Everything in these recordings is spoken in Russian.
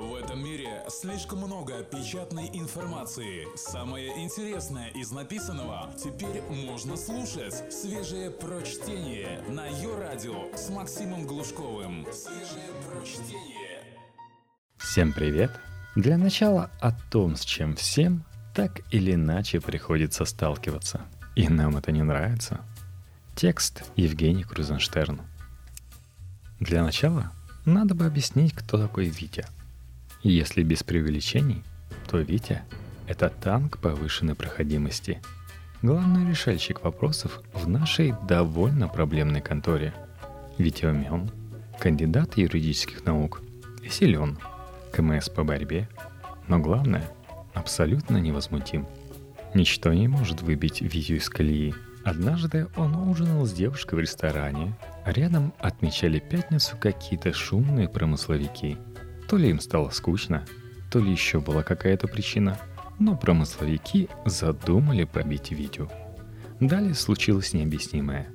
В этом мире слишком много печатной информации. Самое интересное из написанного теперь можно слушать. Свежее прочтение на ее радио с Максимом Глушковым. Свежее прочтение. Всем привет! Для начала о том, с чем всем так или иначе приходится сталкиваться. И нам это не нравится. Текст Евгений Крузенштерн. Для начала надо бы объяснить, кто такой Витя – если без преувеличений, то Витя — это танк повышенной проходимости. Главный решальщик вопросов в нашей довольно проблемной конторе. Витя умен, кандидат юридических наук силен, КМС по борьбе, но главное — абсолютно невозмутим. Ничто не может выбить Витю из колеи. Однажды он ужинал с девушкой в ресторане, а рядом отмечали пятницу какие-то шумные промысловики — то ли им стало скучно, то ли еще была какая-то причина, но промысловики задумали побить Витю. Далее случилось необъяснимое.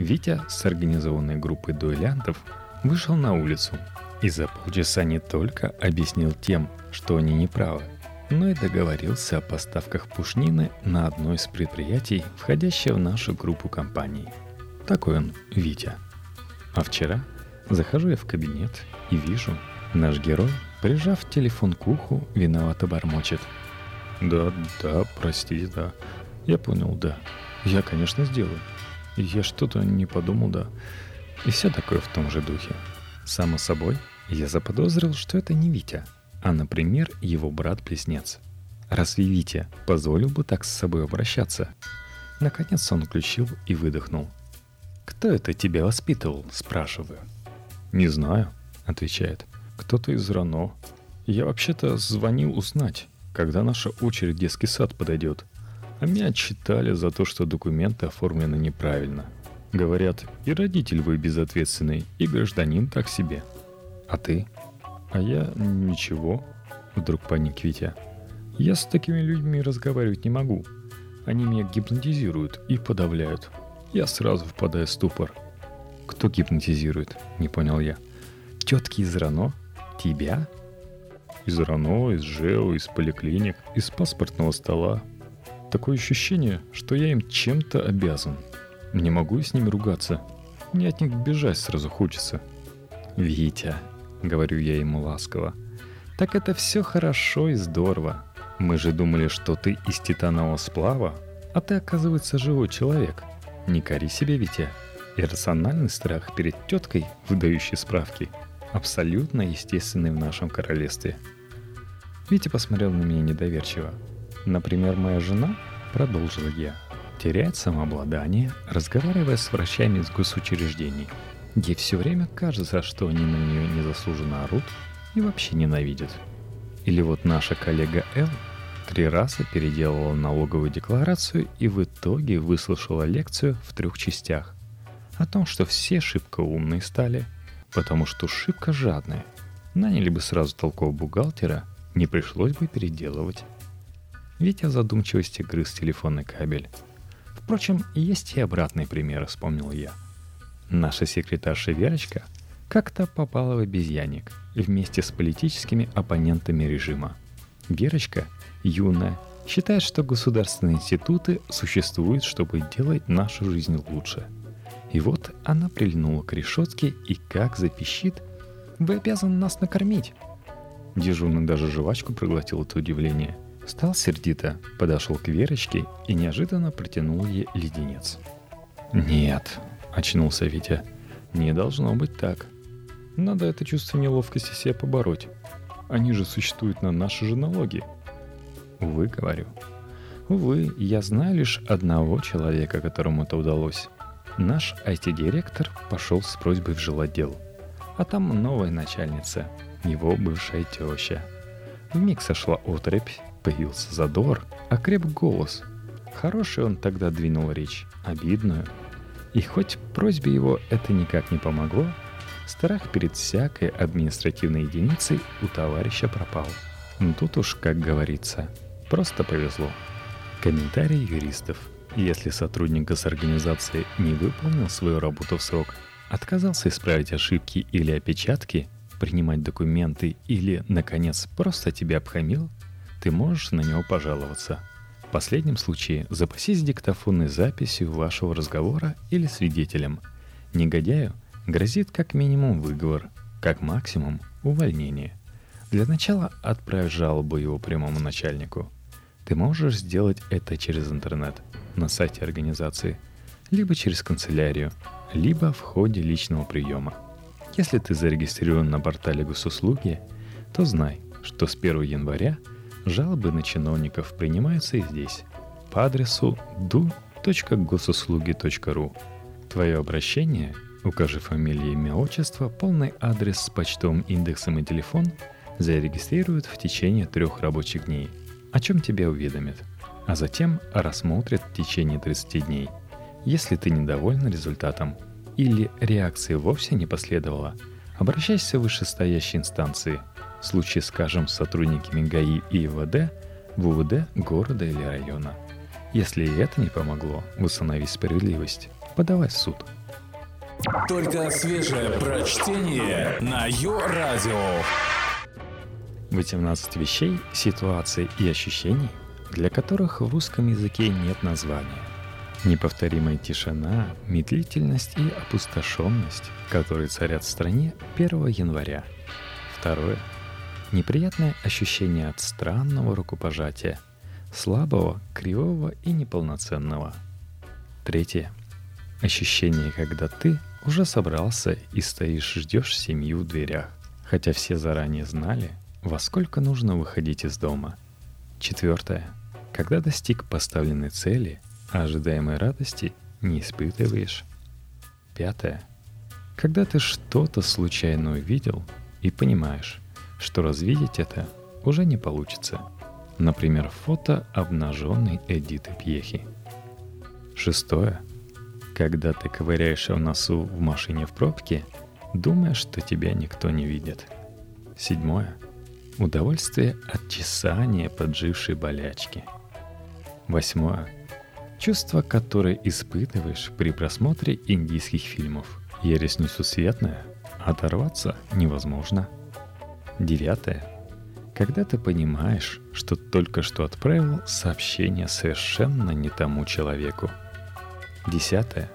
Витя с организованной группой дуэлянтов вышел на улицу и за полчаса не только объяснил тем, что они неправы, но и договорился о поставках пушнины на одно из предприятий, входящее в нашу группу компаний. Такой он, Витя. А вчера захожу я в кабинет и вижу, Наш герой, прижав телефон к уху, виновато бормочет. «Да, да, простите, да. Я понял, да. Я, конечно, сделаю. Я что-то не подумал, да. И все такое в том же духе. Само собой, я заподозрил, что это не Витя, а, например, его брат-близнец. Разве Витя позволил бы так с собой обращаться? Наконец он включил и выдохнул. «Кто это тебя воспитывал?» – спрашиваю. «Не знаю», – отвечает кто-то из РАНО. Я вообще-то звонил узнать, когда наша очередь детский сад подойдет. А меня отчитали за то, что документы оформлены неправильно. Говорят, и родитель вы безответственный, и гражданин так себе. А ты? А я ничего. Вдруг паник Витя. Я с такими людьми разговаривать не могу. Они меня гипнотизируют и подавляют. Я сразу впадаю в ступор. Кто гипнотизирует? Не понял я. Тетки из РАНО? Тебя? Из РАНО, из ЖЭО, из поликлиник, из паспортного стола. Такое ощущение, что я им чем-то обязан. Не могу с ними ругаться. Мне от них бежать сразу хочется. «Витя», — говорю я ему ласково, — «так это все хорошо и здорово. Мы же думали, что ты из титанового сплава, а ты, оказывается, живой человек. Не кори себе, Витя. Иррациональный страх перед теткой, выдающей справки — абсолютно естественный в нашем королевстве. Витя посмотрел на меня недоверчиво. Например, моя жена, продолжила я, теряет самообладание, разговаривая с врачами из госучреждений. Ей все время кажется, что они на нее незаслуженно орут и вообще ненавидят. Или вот наша коллега Эл три раза переделала налоговую декларацию и в итоге выслушала лекцию в трех частях о том, что все шибко умные стали – потому что шибко жадные. Наняли бы сразу толкового бухгалтера, не пришлось бы переделывать. Витя в задумчивости грыз телефонный кабель. Впрочем, есть и обратный пример, вспомнил я. Наша секретарша Верочка как-то попала в обезьянник вместе с политическими оппонентами режима. Верочка, юная, считает, что государственные институты существуют, чтобы делать нашу жизнь лучше – и вот она прильнула к решетке и как запищит «Вы обязаны нас накормить!» Дежурный даже жвачку проглотил от удивления. Стал сердито, подошел к Верочке и неожиданно протянул ей леденец. «Нет», — очнулся Витя, — «не должно быть так. Надо это чувство неловкости себе побороть. Они же существуют на наши же налоги». «Увы, — говорю. Увы, я знаю лишь одного человека, которому это удалось. Наш IT-директор пошел с просьбой в жилотдел. А там новая начальница, его бывшая теща. Вмиг сошла отрепь, появился задор, окреп голос. Хороший он тогда двинул речь, обидную. И хоть просьбе его это никак не помогло, страх перед всякой административной единицей у товарища пропал. Ну тут уж, как говорится, просто повезло. Комментарий юристов – если сотрудник госорганизации не выполнил свою работу в срок, отказался исправить ошибки или опечатки, принимать документы или, наконец, просто тебя обхамил, ты можешь на него пожаловаться. В последнем случае запасись диктофонной записью вашего разговора или свидетелем. Негодяю грозит как минимум выговор, как максимум увольнение. Для начала отправь жалобу его прямому начальнику. Ты можешь сделать это через интернет, на сайте организации, либо через канцелярию, либо в ходе личного приема. Если ты зарегистрирован на портале госуслуги, то знай, что с 1 января жалобы на чиновников принимаются и здесь, по адресу du.госуслуги.ру. Твое обращение, укажи фамилию, имя, отчество, полный адрес с почтовым индексом и телефон, зарегистрируют в течение трех рабочих дней, о чем тебя уведомят, а затем рассмотрят в течение 30 дней. Если ты недоволен результатом – или реакции вовсе не последовало, обращайся в вышестоящие инстанции, в случае, скажем, с сотрудниками ГАИ и ИВД, в УВД города или района. Если и это не помогло восстановить справедливость, подавай в суд. Только свежее прочтение на Йо-Радио. 18 вещей, ситуаций и ощущений, для которых в русском языке нет названия. Неповторимая тишина, медлительность и опустошенность, которые царят в стране 1 января. Второе. Неприятное ощущение от странного рукопожатия, слабого, кривого и неполноценного. Третье. Ощущение, когда ты уже собрался и стоишь, ждешь семью в дверях, хотя все заранее знали, во сколько нужно выходить из дома. Четвертое. Когда достиг поставленной цели – а ожидаемой радости не испытываешь. Пятое. Когда ты что-то случайно увидел и понимаешь, что развидеть это уже не получится. Например, фото обнаженной Эдиты Пьехи. Шестое. Когда ты ковыряешься в носу в машине в пробке, думая, что тебя никто не видит. Седьмое. Удовольствие от чесания поджившей болячки. Восьмое Чувство, которое испытываешь при просмотре индийских фильмов. Ересь несусветная, оторваться невозможно. Девятое. Когда ты понимаешь, что только что отправил сообщение совершенно не тому человеку. Десятое.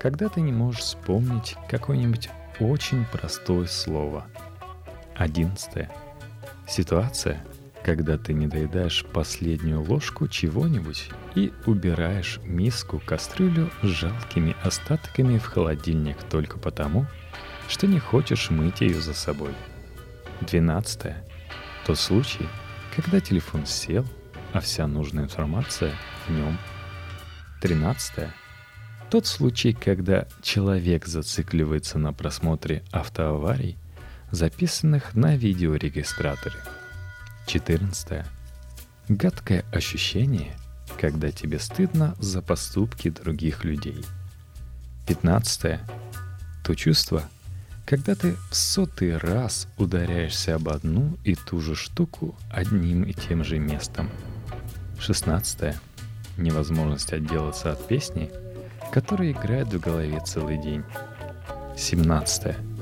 Когда ты не можешь вспомнить какое-нибудь очень простое слово. Одиннадцатое. Ситуация, когда ты не доедаешь последнюю ложку чего-нибудь и убираешь миску, кастрюлю с жалкими остатками в холодильник только потому, что не хочешь мыть ее за собой. Двенадцатое. Тот случай, когда телефон сел, а вся нужная информация в нем. Тринадцатое. Тот случай, когда человек зацикливается на просмотре автоаварий, записанных на видеорегистраторе – 14. Гадкое ощущение, когда тебе стыдно за поступки других людей. 15. То чувство, когда ты в сотый раз ударяешься об одну и ту же штуку одним и тем же местом. 16. Невозможность отделаться от песни, которая играет в голове целый день. 17.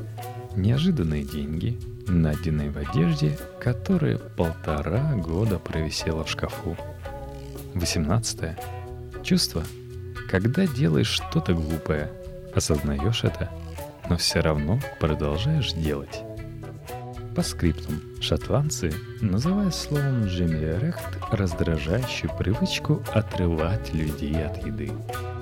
Неожиданные деньги – найденной в одежде, которая полтора года провисела в шкафу. 18. Чувство, когда делаешь что-то глупое, осознаешь это, но все равно продолжаешь делать. По скриптум шотландцы называют словом «джемиерехт» раздражающую привычку отрывать людей от еды –